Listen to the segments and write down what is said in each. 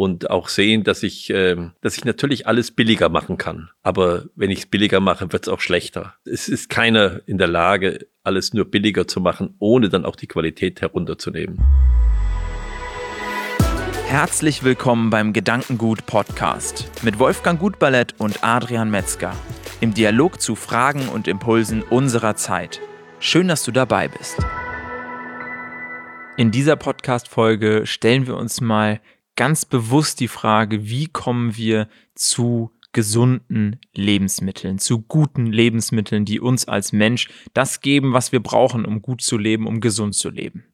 und auch sehen, dass ich, äh, dass ich natürlich alles billiger machen kann. Aber wenn ich es billiger mache, wird es auch schlechter. Es ist keiner in der Lage, alles nur billiger zu machen, ohne dann auch die Qualität herunterzunehmen. Herzlich willkommen beim Gedankengut Podcast mit Wolfgang Gutballett und Adrian Metzger im Dialog zu Fragen und Impulsen unserer Zeit. Schön, dass du dabei bist. In dieser Podcast-Folge stellen wir uns mal ganz bewusst die Frage, wie kommen wir zu gesunden Lebensmitteln, zu guten Lebensmitteln, die uns als Mensch das geben, was wir brauchen, um gut zu leben, um gesund zu leben.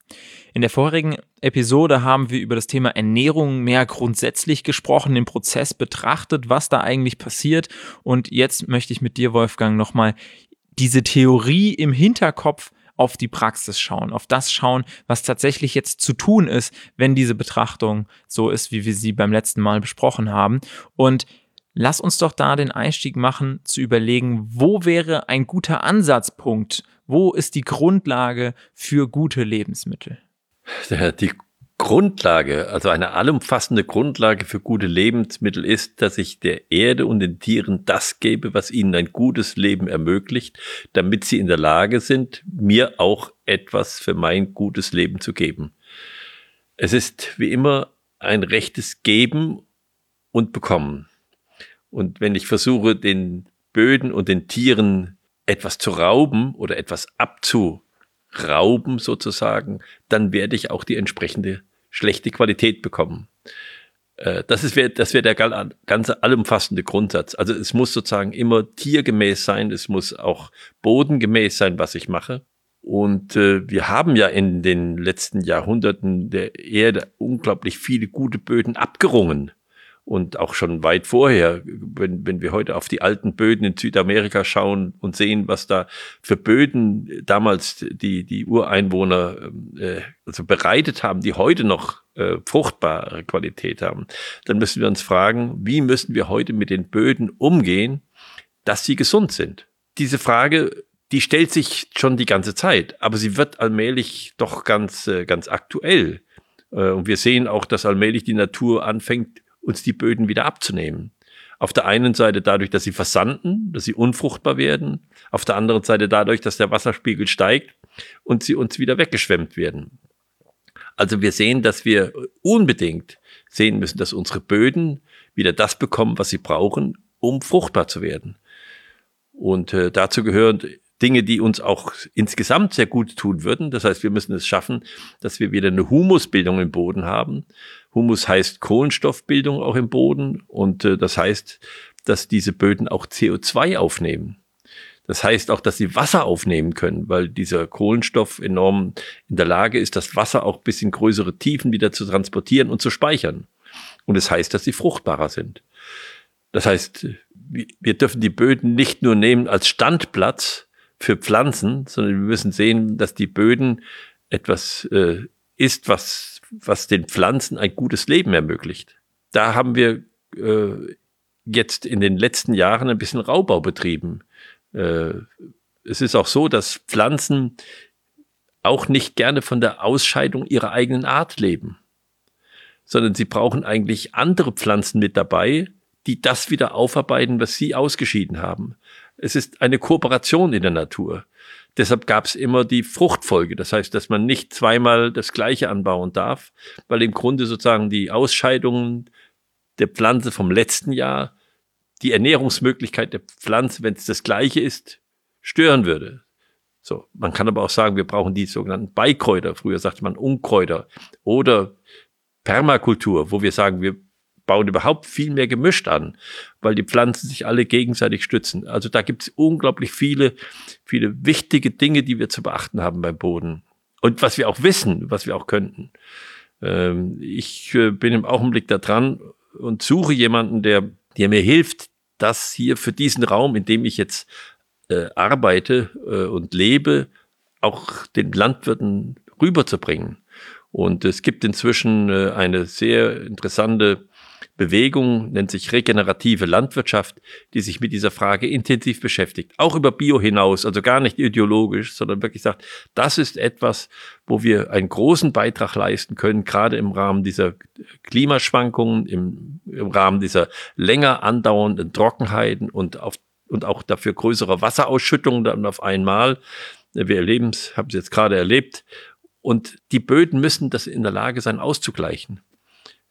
In der vorigen Episode haben wir über das Thema Ernährung mehr grundsätzlich gesprochen, den Prozess betrachtet, was da eigentlich passiert. Und jetzt möchte ich mit dir, Wolfgang, nochmal diese Theorie im Hinterkopf auf die Praxis schauen, auf das schauen, was tatsächlich jetzt zu tun ist, wenn diese Betrachtung so ist, wie wir sie beim letzten Mal besprochen haben. Und lass uns doch da den Einstieg machen, zu überlegen, wo wäre ein guter Ansatzpunkt, wo ist die Grundlage für gute Lebensmittel? Die Grundlage, also eine allumfassende Grundlage für gute Lebensmittel ist, dass ich der Erde und den Tieren das gebe, was ihnen ein gutes Leben ermöglicht, damit sie in der Lage sind, mir auch etwas für mein gutes Leben zu geben. Es ist wie immer ein rechtes Geben und Bekommen. Und wenn ich versuche, den Böden und den Tieren etwas zu rauben oder etwas abzu rauben sozusagen, dann werde ich auch die entsprechende schlechte Qualität bekommen. Äh, das ist das wäre der ganze allumfassende Grundsatz. Also es muss sozusagen immer tiergemäß sein, es muss auch bodengemäß sein, was ich mache. Und äh, wir haben ja in den letzten Jahrhunderten der Erde unglaublich viele gute Böden abgerungen und auch schon weit vorher, wenn, wenn wir heute auf die alten Böden in Südamerika schauen und sehen, was da für Böden damals die, die Ureinwohner äh, also bereitet haben, die heute noch äh, fruchtbare Qualität haben, dann müssen wir uns fragen, wie müssen wir heute mit den Böden umgehen, dass sie gesund sind? Diese Frage die stellt sich schon die ganze Zeit, aber sie wird allmählich doch ganz, äh, ganz aktuell. Äh, und wir sehen auch, dass allmählich die Natur anfängt, uns die Böden wieder abzunehmen. Auf der einen Seite dadurch, dass sie versanden, dass sie unfruchtbar werden. Auf der anderen Seite dadurch, dass der Wasserspiegel steigt und sie uns wieder weggeschwemmt werden. Also wir sehen, dass wir unbedingt sehen müssen, dass unsere Böden wieder das bekommen, was sie brauchen, um fruchtbar zu werden. Und äh, dazu gehören Dinge, die uns auch insgesamt sehr gut tun würden. Das heißt, wir müssen es schaffen, dass wir wieder eine Humusbildung im Boden haben. Humus heißt Kohlenstoffbildung auch im Boden und äh, das heißt, dass diese Böden auch CO2 aufnehmen. Das heißt auch, dass sie Wasser aufnehmen können, weil dieser Kohlenstoff enorm in der Lage ist, das Wasser auch bis in größere Tiefen wieder zu transportieren und zu speichern. Und es das heißt, dass sie fruchtbarer sind. Das heißt, wir dürfen die Böden nicht nur nehmen als Standplatz für Pflanzen, sondern wir müssen sehen, dass die Böden etwas äh, ist, was was den Pflanzen ein gutes Leben ermöglicht. Da haben wir äh, jetzt in den letzten Jahren ein bisschen Raubbau betrieben. Äh, es ist auch so, dass Pflanzen auch nicht gerne von der Ausscheidung ihrer eigenen Art leben, sondern sie brauchen eigentlich andere Pflanzen mit dabei, die das wieder aufarbeiten, was sie ausgeschieden haben. Es ist eine Kooperation in der Natur. Deshalb gab es immer die Fruchtfolge. Das heißt, dass man nicht zweimal das Gleiche anbauen darf, weil im Grunde sozusagen die Ausscheidungen der Pflanze vom letzten Jahr die Ernährungsmöglichkeit der Pflanze, wenn es das Gleiche ist, stören würde. So, man kann aber auch sagen, wir brauchen die sogenannten Beikräuter. Früher sagte man Unkräuter oder Permakultur, wo wir sagen, wir bauen überhaupt viel mehr gemischt an, weil die Pflanzen sich alle gegenseitig stützen. Also da gibt es unglaublich viele, viele wichtige Dinge, die wir zu beachten haben beim Boden. Und was wir auch wissen, was wir auch könnten. Ähm, ich äh, bin im Augenblick da dran und suche jemanden, der, der mir hilft, das hier für diesen Raum, in dem ich jetzt äh, arbeite äh, und lebe, auch den Landwirten rüberzubringen. Und es gibt inzwischen eine sehr interessante Bewegung, nennt sich regenerative Landwirtschaft, die sich mit dieser Frage intensiv beschäftigt. Auch über Bio hinaus, also gar nicht ideologisch, sondern wirklich sagt, das ist etwas, wo wir einen großen Beitrag leisten können, gerade im Rahmen dieser Klimaschwankungen, im, im Rahmen dieser länger andauernden Trockenheiten und auf und auch dafür größere Wasserausschüttungen dann auf einmal. Wir erleben es, haben es jetzt gerade erlebt. Und die Böden müssen das in der Lage sein, auszugleichen.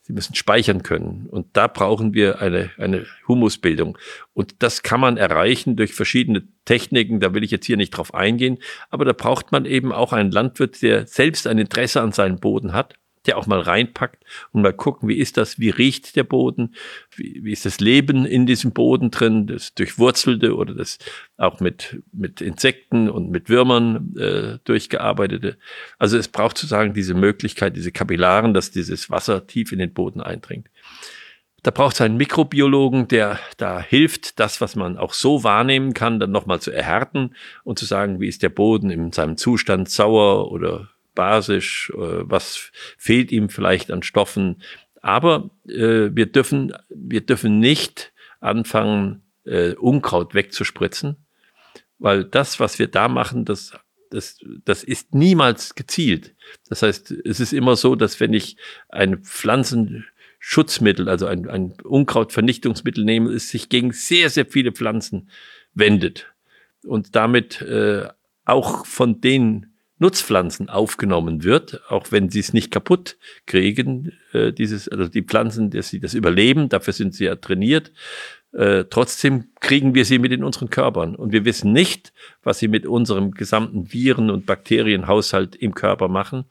Sie müssen speichern können. Und da brauchen wir eine, eine Humusbildung. Und das kann man erreichen durch verschiedene Techniken. Da will ich jetzt hier nicht drauf eingehen. Aber da braucht man eben auch einen Landwirt, der selbst ein Interesse an seinem Boden hat der auch mal reinpackt und mal gucken, wie ist das, wie riecht der Boden, wie, wie ist das Leben in diesem Boden drin, das durchwurzelte oder das auch mit, mit Insekten und mit Würmern äh, durchgearbeitete. Also es braucht sozusagen diese Möglichkeit, diese Kapillaren, dass dieses Wasser tief in den Boden eindringt. Da braucht es einen Mikrobiologen, der da hilft, das, was man auch so wahrnehmen kann, dann nochmal zu erhärten und zu sagen, wie ist der Boden in seinem Zustand sauer oder basisch, äh, was fehlt ihm vielleicht an Stoffen. Aber äh, wir, dürfen, wir dürfen nicht anfangen, äh, Unkraut wegzuspritzen, weil das, was wir da machen, das, das, das ist niemals gezielt. Das heißt, es ist immer so, dass wenn ich ein Pflanzenschutzmittel, also ein, ein Unkrautvernichtungsmittel nehme, es sich gegen sehr, sehr viele Pflanzen wendet und damit äh, auch von den Nutzpflanzen aufgenommen wird, auch wenn sie es nicht kaputt kriegen, äh, dieses, also die Pflanzen, dass sie das überleben, dafür sind sie ja trainiert. Äh, trotzdem kriegen wir sie mit in unseren Körpern und wir wissen nicht, was sie mit unserem gesamten Viren- und Bakterienhaushalt im Körper machen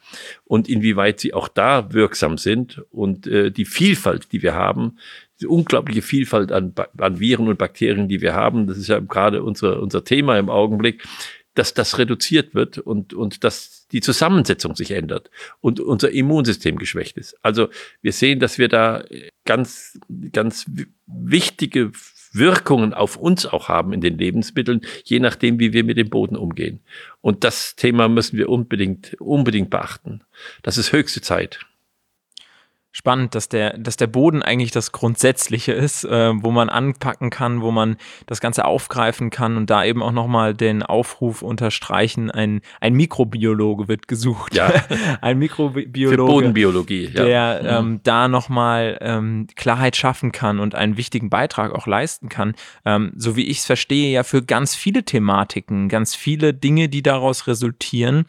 und inwieweit sie auch da wirksam sind und äh, die Vielfalt, die wir haben, die unglaubliche Vielfalt an, an Viren und Bakterien, die wir haben, das ist ja gerade unser, unser Thema im Augenblick, dass das reduziert wird und, und dass die Zusammensetzung sich ändert und unser Immunsystem geschwächt ist. Also wir sehen, dass wir da ganz, ganz wichtige Wirkungen auf uns auch haben in den Lebensmitteln, je nachdem, wie wir mit dem Boden umgehen. Und das Thema müssen wir unbedingt, unbedingt beachten. Das ist höchste Zeit spannend, dass der, dass der Boden eigentlich das Grundsätzliche ist, äh, wo man anpacken kann, wo man das Ganze aufgreifen kann und da eben auch nochmal den Aufruf unterstreichen, ein, ein Mikrobiologe wird gesucht. Ja. ein Mikrobiologe. Für Bodenbiologie, ja. Der mhm. ähm, da nochmal ähm, Klarheit schaffen kann und einen wichtigen Beitrag auch leisten kann. Ähm, so wie ich es verstehe, ja für ganz viele Thematiken, ganz viele Dinge, die daraus resultieren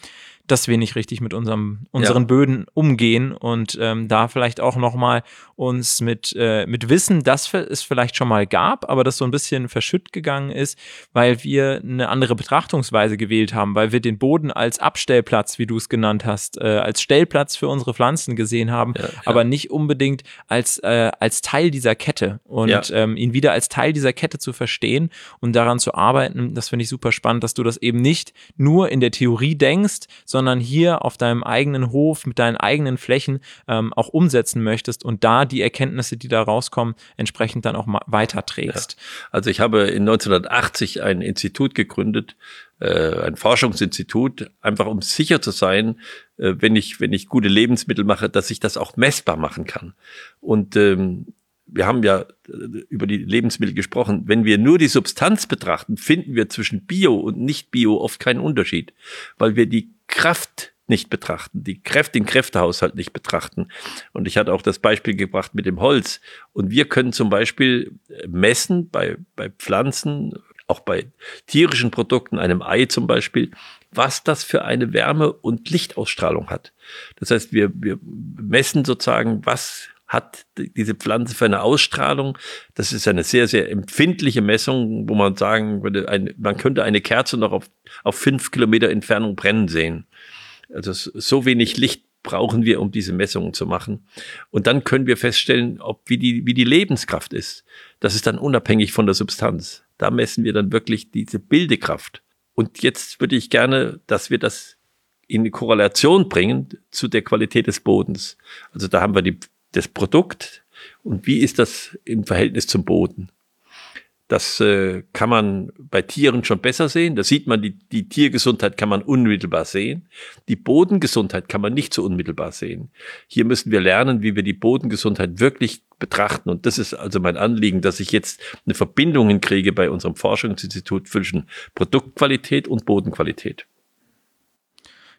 dass wir nicht richtig mit unserem, unseren ja. Böden umgehen und ähm, da vielleicht auch nochmal uns mit, äh, mit Wissen, das es vielleicht schon mal gab, aber das so ein bisschen verschütt gegangen ist, weil wir eine andere Betrachtungsweise gewählt haben, weil wir den Boden als Abstellplatz, wie du es genannt hast, äh, als Stellplatz für unsere Pflanzen gesehen haben, ja. aber nicht unbedingt als, äh, als Teil dieser Kette und ja. ähm, ihn wieder als Teil dieser Kette zu verstehen und daran zu arbeiten, das finde ich super spannend, dass du das eben nicht nur in der Theorie denkst, sondern hier auf deinem eigenen Hof mit deinen eigenen Flächen ähm, auch umsetzen möchtest und da die Erkenntnisse, die da rauskommen, entsprechend dann auch weiterträgst. Ja. Also ich habe in 1980 ein Institut gegründet, äh, ein Forschungsinstitut, einfach um sicher zu sein, äh, wenn ich wenn ich gute Lebensmittel mache, dass ich das auch messbar machen kann. Und ähm, wir haben ja äh, über die Lebensmittel gesprochen. Wenn wir nur die Substanz betrachten, finden wir zwischen Bio und Nicht-Bio oft keinen Unterschied, weil wir die Kraft nicht betrachten, die Kräfte, den Kräftehaushalt nicht betrachten. Und ich hatte auch das Beispiel gebracht mit dem Holz. Und wir können zum Beispiel messen bei, bei Pflanzen, auch bei tierischen Produkten, einem Ei zum Beispiel, was das für eine Wärme- und Lichtausstrahlung hat. Das heißt, wir, wir messen sozusagen, was hat diese Pflanze für eine Ausstrahlung. Das ist eine sehr, sehr empfindliche Messung, wo man sagen würde, ein, man könnte eine Kerze noch auf, auf fünf Kilometer Entfernung brennen sehen. Also so wenig Licht brauchen wir, um diese Messungen zu machen. Und dann können wir feststellen, ob wie die, wie die Lebenskraft ist. Das ist dann unabhängig von der Substanz. Da messen wir dann wirklich diese Bildekraft. Und jetzt würde ich gerne, dass wir das in Korrelation bringen zu der Qualität des Bodens. Also da haben wir die das Produkt und wie ist das im Verhältnis zum Boden. Das äh, kann man bei Tieren schon besser sehen. Da sieht man, die, die Tiergesundheit kann man unmittelbar sehen. Die Bodengesundheit kann man nicht so unmittelbar sehen. Hier müssen wir lernen, wie wir die Bodengesundheit wirklich betrachten. Und das ist also mein Anliegen, dass ich jetzt eine Verbindung hinkriege bei unserem Forschungsinstitut zwischen Produktqualität und Bodenqualität.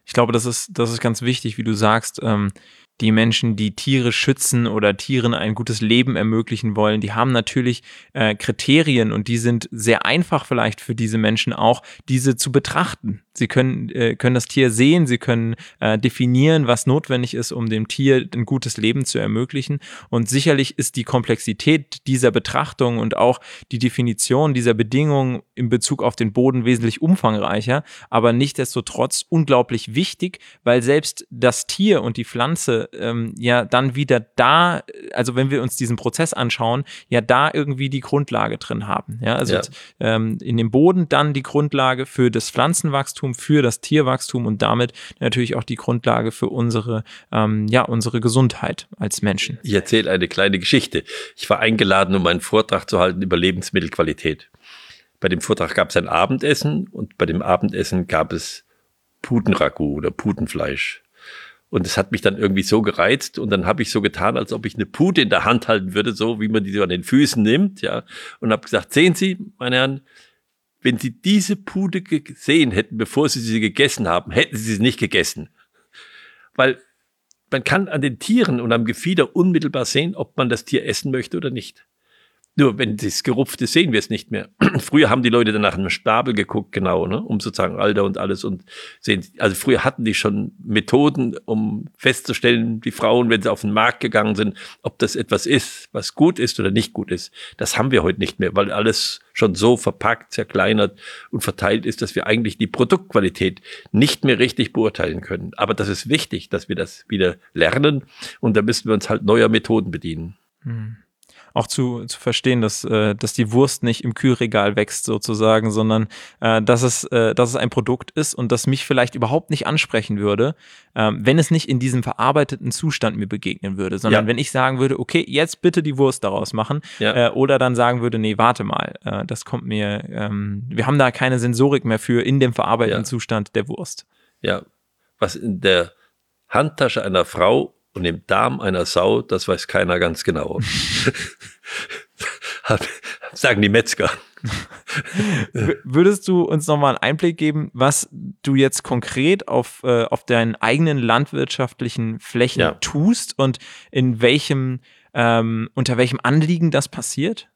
Ich glaube, das ist, das ist ganz wichtig, wie du sagst. Ähm, die Menschen, die Tiere schützen oder Tieren ein gutes Leben ermöglichen wollen, die haben natürlich äh, Kriterien und die sind sehr einfach vielleicht für diese Menschen auch, diese zu betrachten. Sie können, äh, können das Tier sehen, sie können äh, definieren, was notwendig ist, um dem Tier ein gutes Leben zu ermöglichen. Und sicherlich ist die Komplexität dieser Betrachtung und auch die Definition dieser Bedingungen in Bezug auf den Boden wesentlich umfangreicher, aber nichtdestotrotz unglaublich wichtig, weil selbst das Tier und die Pflanze ähm, ja dann wieder da, also wenn wir uns diesen Prozess anschauen, ja da irgendwie die Grundlage drin haben. Ja, also ja. Ähm, in dem Boden dann die Grundlage für das Pflanzenwachstum, für das Tierwachstum und damit natürlich auch die Grundlage für unsere, ähm, ja, unsere Gesundheit als Menschen. Ich erzähle eine kleine Geschichte. Ich war eingeladen, um einen Vortrag zu halten über Lebensmittelqualität. Bei dem Vortrag gab es ein Abendessen und bei dem Abendessen gab es Putenragout oder Putenfleisch. Und es hat mich dann irgendwie so gereizt und dann habe ich so getan, als ob ich eine Pute in der Hand halten würde, so wie man die so an den Füßen nimmt, ja. Und habe gesagt, sehen Sie, meine Herren, wenn Sie diese Pute gesehen hätten, bevor Sie sie gegessen haben, hätten Sie sie nicht gegessen. Weil man kann an den Tieren und am Gefieder unmittelbar sehen, ob man das Tier essen möchte oder nicht. Nur wenn das gerupft ist, sehen wir es nicht mehr. früher haben die Leute dann nach einem Stapel geguckt, genau, ne, um sozusagen Alter und alles und sehen. Also früher hatten die schon Methoden, um festzustellen, die Frauen, wenn sie auf den Markt gegangen sind, ob das etwas ist, was gut ist oder nicht gut ist. Das haben wir heute nicht mehr, weil alles schon so verpackt, zerkleinert und verteilt ist, dass wir eigentlich die Produktqualität nicht mehr richtig beurteilen können. Aber das ist wichtig, dass wir das wieder lernen und da müssen wir uns halt neuer Methoden bedienen. Hm auch zu, zu verstehen, dass, äh, dass die Wurst nicht im Kühlregal wächst sozusagen, sondern äh, dass, es, äh, dass es ein Produkt ist und das mich vielleicht überhaupt nicht ansprechen würde, äh, wenn es nicht in diesem verarbeiteten Zustand mir begegnen würde, sondern ja. wenn ich sagen würde, okay, jetzt bitte die Wurst daraus machen ja. äh, oder dann sagen würde, nee, warte mal, äh, das kommt mir, ähm, wir haben da keine Sensorik mehr für in dem verarbeiteten ja. Zustand der Wurst. Ja, was in der Handtasche einer Frau und im Darm einer Sau, das weiß keiner ganz genau. Sagen die Metzger. Würdest du uns nochmal einen Einblick geben, was du jetzt konkret auf, äh, auf deinen eigenen landwirtschaftlichen Flächen ja. tust und in welchem, ähm, unter welchem Anliegen das passiert?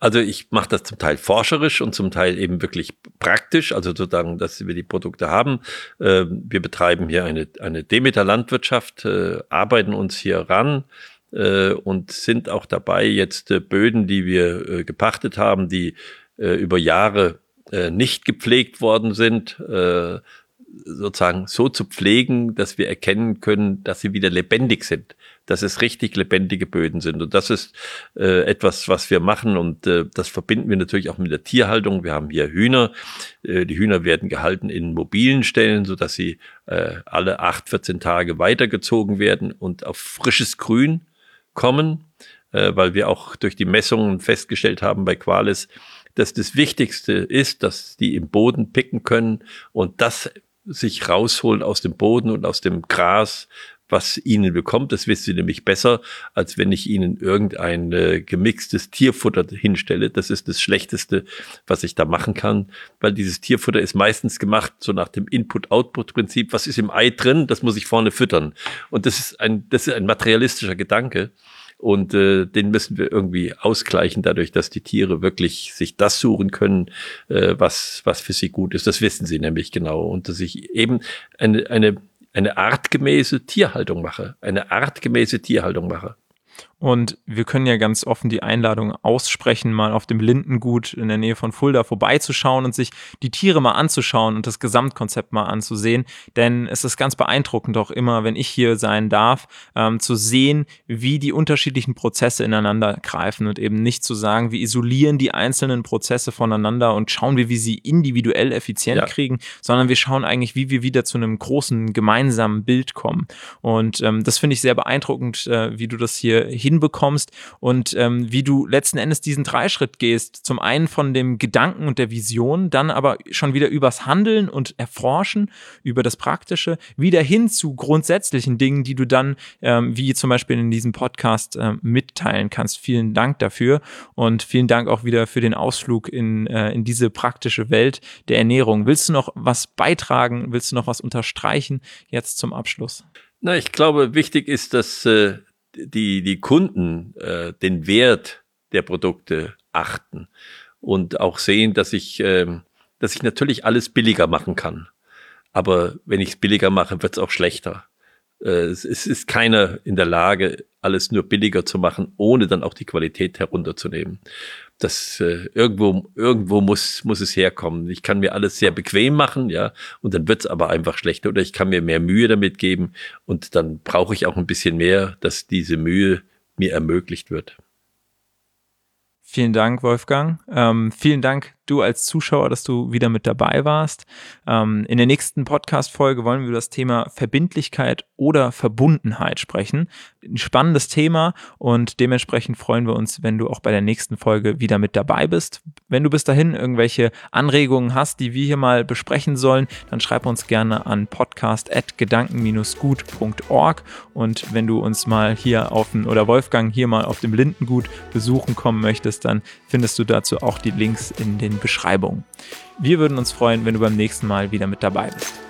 Also ich mache das zum Teil forscherisch und zum Teil eben wirklich praktisch, also sozusagen, dass wir die Produkte haben. Ähm, wir betreiben hier eine, eine Demeter-Landwirtschaft, äh, arbeiten uns hier ran äh, und sind auch dabei, jetzt äh, Böden, die wir gepachtet haben, die über Jahre nicht gepflegt worden sind, sozusagen so zu pflegen, dass wir erkennen können, dass sie wieder lebendig sind dass es richtig lebendige Böden sind. Und das ist äh, etwas, was wir machen und äh, das verbinden wir natürlich auch mit der Tierhaltung. Wir haben hier Hühner. Äh, die Hühner werden gehalten in mobilen Stellen, so dass sie äh, alle acht, 14 Tage weitergezogen werden und auf frisches Grün kommen, äh, weil wir auch durch die Messungen festgestellt haben bei Qualis, dass das Wichtigste ist, dass die im Boden picken können und das sich rausholen aus dem Boden und aus dem Gras, was ihnen bekommt. Das wissen sie nämlich besser, als wenn ich ihnen irgendein äh, gemixtes Tierfutter hinstelle. Das ist das Schlechteste, was ich da machen kann, weil dieses Tierfutter ist meistens gemacht so nach dem Input-Output-Prinzip. Was ist im Ei drin? Das muss ich vorne füttern. Und das ist ein, das ist ein materialistischer Gedanke. Und äh, den müssen wir irgendwie ausgleichen, dadurch, dass die Tiere wirklich sich das suchen können, äh, was, was für sie gut ist. Das wissen sie nämlich genau. Und dass ich eben eine, eine eine artgemäße Tierhaltung mache, eine artgemäße Tierhaltung mache. Und wir können ja ganz offen die Einladung aussprechen, mal auf dem Lindengut in der Nähe von Fulda vorbeizuschauen und sich die Tiere mal anzuschauen und das Gesamtkonzept mal anzusehen. Denn es ist ganz beeindruckend auch immer, wenn ich hier sein darf, ähm, zu sehen, wie die unterschiedlichen Prozesse ineinander greifen und eben nicht zu sagen, wir isolieren die einzelnen Prozesse voneinander und schauen wir, wie sie individuell effizient ja. kriegen, sondern wir schauen eigentlich, wie wir wieder zu einem großen gemeinsamen Bild kommen. Und ähm, das finde ich sehr beeindruckend, äh, wie du das hier hinbekommst und ähm, wie du letzten Endes diesen Dreischritt gehst. Zum einen von dem Gedanken und der Vision, dann aber schon wieder übers Handeln und Erforschen, über das Praktische, wieder hin zu grundsätzlichen Dingen, die du dann, ähm, wie zum Beispiel in diesem Podcast, äh, mitteilen kannst. Vielen Dank dafür und vielen Dank auch wieder für den Ausflug in, äh, in diese praktische Welt der Ernährung. Willst du noch was beitragen? Willst du noch was unterstreichen jetzt zum Abschluss? Na, ich glaube, wichtig ist, dass äh, die, die Kunden äh, den Wert der Produkte achten und auch sehen, dass ich, äh, dass ich natürlich alles billiger machen kann. Aber wenn ich es billiger mache, wird es auch schlechter. Äh, es, ist keiner in der Lage, alles nur billiger zu machen, ohne dann auch die Qualität herunterzunehmen. Das äh, irgendwo irgendwo muss muss es herkommen. Ich kann mir alles sehr bequem machen, ja, und dann wird's aber einfach schlechter. Oder ich kann mir mehr Mühe damit geben und dann brauche ich auch ein bisschen mehr, dass diese Mühe mir ermöglicht wird. Vielen Dank, Wolfgang. Ähm, vielen Dank du als Zuschauer, dass du wieder mit dabei warst. Ähm, in der nächsten Podcast-Folge wollen wir über das Thema Verbindlichkeit oder Verbundenheit sprechen. Ein spannendes Thema und dementsprechend freuen wir uns, wenn du auch bei der nächsten Folge wieder mit dabei bist. Wenn du bis dahin irgendwelche Anregungen hast, die wir hier mal besprechen sollen, dann schreib uns gerne an podcast.gedanken-gut.org und wenn du uns mal hier auf dem, oder Wolfgang hier mal auf dem Lindengut besuchen kommen möchtest, dann findest du dazu auch die Links in den Beschreibung. Wir würden uns freuen, wenn du beim nächsten Mal wieder mit dabei bist.